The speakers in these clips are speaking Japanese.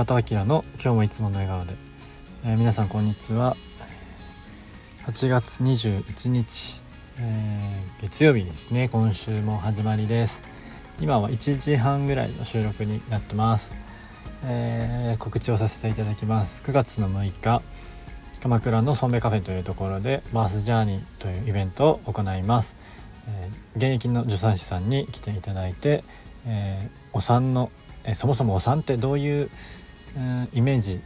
中田明の今日もいつもの笑顔で、えー、皆さんこんにちは。8月21日、えー、月曜日ですね。今週も始まりです。今は1時半ぐらいの収録になってます、えー、告知をさせていただきます。9月の6日鎌倉のソンベカフェというところでバースジャーニーというイベントを行います、え、現役の助産師さんに来ていただいて、え、お産の、え、そもそもお産ってどういう、えイメージ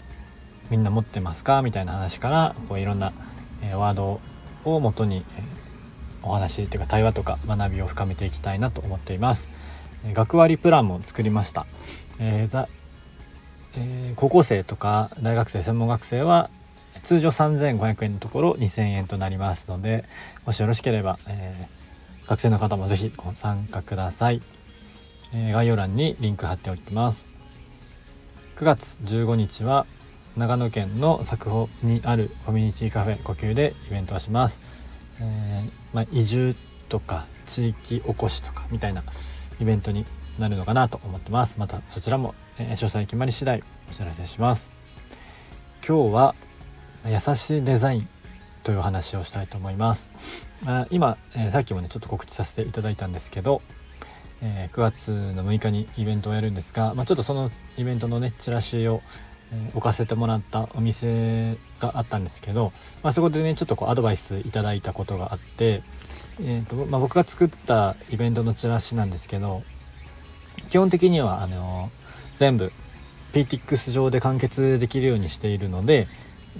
みんな持ってますか？みたいな話からこういろんな、えワードをもとに、えお話っていうか対話とか学びを深めていきたいなと思っています。え学割プランも作りました。えーえー、高校生とか大学生専門学生は通常3500円のところ2000円となりますのでもしよろしければ、えー、学生の方も是非ご参加ください、えー、概要欄にリンク貼っておきます9月15日は長野県の佐久保にあるコミュニティカフェ呼吸でイベントをします、えー、まあ、移住とか地域おこしとかみたいなイベントになるのかなと思ってます。またそちらも、えー、詳細決まり次第お知らせします。今日は優しいデザインという話をしたいと思います。あ今、えー、さっきもねちょっと告知させていただいたんですけど、えー、9月の6日にイベントをやるんですが、まあ、ちょっとそのイベントのねチラシを、えー、置かせてもらったお店があったんですけど、まあ、そこでねちょっとこうアドバイスいただいたことがあって、えーとまあ、僕が作ったイベントのチラシなんですけど基本的にはあの全部 PTX 上で完結できるようにしているので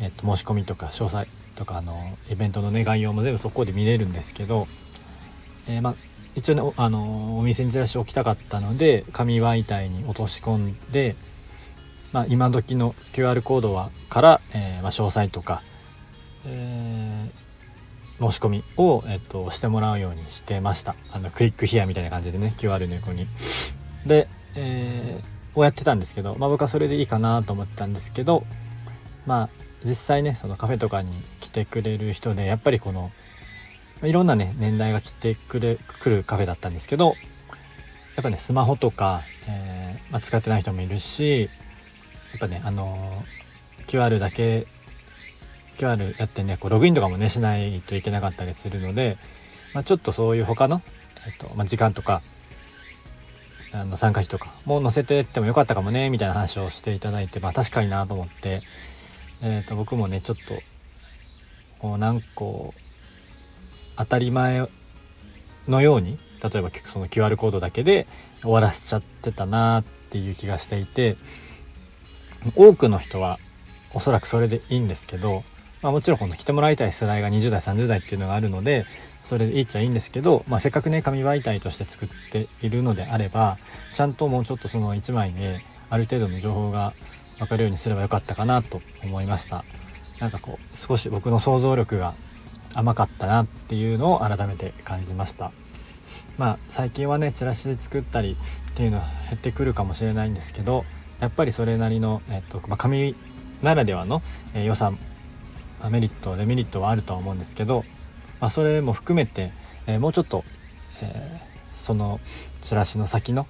えっと、申し込みとか詳細とかあのイベントのね概要も全部そこで見れるんですけど、えー、まあ一応ねあのお店にチラシ置きたかったので紙媒体に落とし込んで、まあ、今時の QR コードはから、えー、まあ、詳細とか、えー、申し込みを、えっと、してもらうようにしてましたあのクリックヒアみたいな感じでね QR の横に。で、えー、をやってたんですけど、まあ、僕はそれでいいかなと思ってたんですけどまあ実際ねそのカフェとかに来てくれる人でやっぱりこのいろんなね年代が来てくれ来るカフェだったんですけどやっぱねスマホとか、えー、まあ、使ってない人もいるしやっぱねあのー、QR だけ QR やってねこうログインとかもねしないといけなかったりするので、まあ、ちょっとそういう他の、えっとまあ、時間とかあの参加費とかも載せてってもよかったかもねみたいな話をしていただいてまあ確かになと思ってえー、と僕もねちょっとこうなんこう当たり前のように例えばその QR コードだけで終わらせちゃってたなっていう気がしていて多くの人はおそらくそれでいいんですけど、まあ、もちろんこの来てもらいたい世代が20代30代っていうのがあるのでそれでいいっちゃいいんですけど、まあ、せっかくね紙媒体として作っているのであればちゃんともうちょっとその1枚である程度の情報が分かるようにすればよかったかなと思いました。なんかこう少し僕の想像力が甘かったなっていうのを改めて感じました。まあ最近はねチラシで作ったりっていうのは減ってくるかもしれないんですけどやっぱりそれなりの、えっとまあ、紙ならではの、えー、予算メリットデメリットはあるとは思うんですけど、まあ、それも含めて、えー、もうちょっと、えー、そのチラシの先の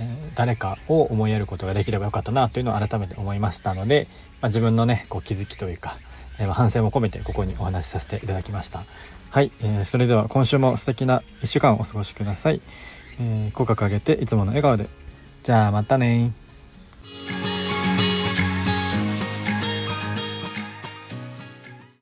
え誰かを思いやることができればよかったなというのを改めて思いましたので、まあ、自分のねこう気づきというか、えー、反省も込めてここにお話しさせていただきました。はい、えー、それでは今週も素敵な1週間をお過ごしください、えー、口角上げていつもの笑顔で。じゃあまたね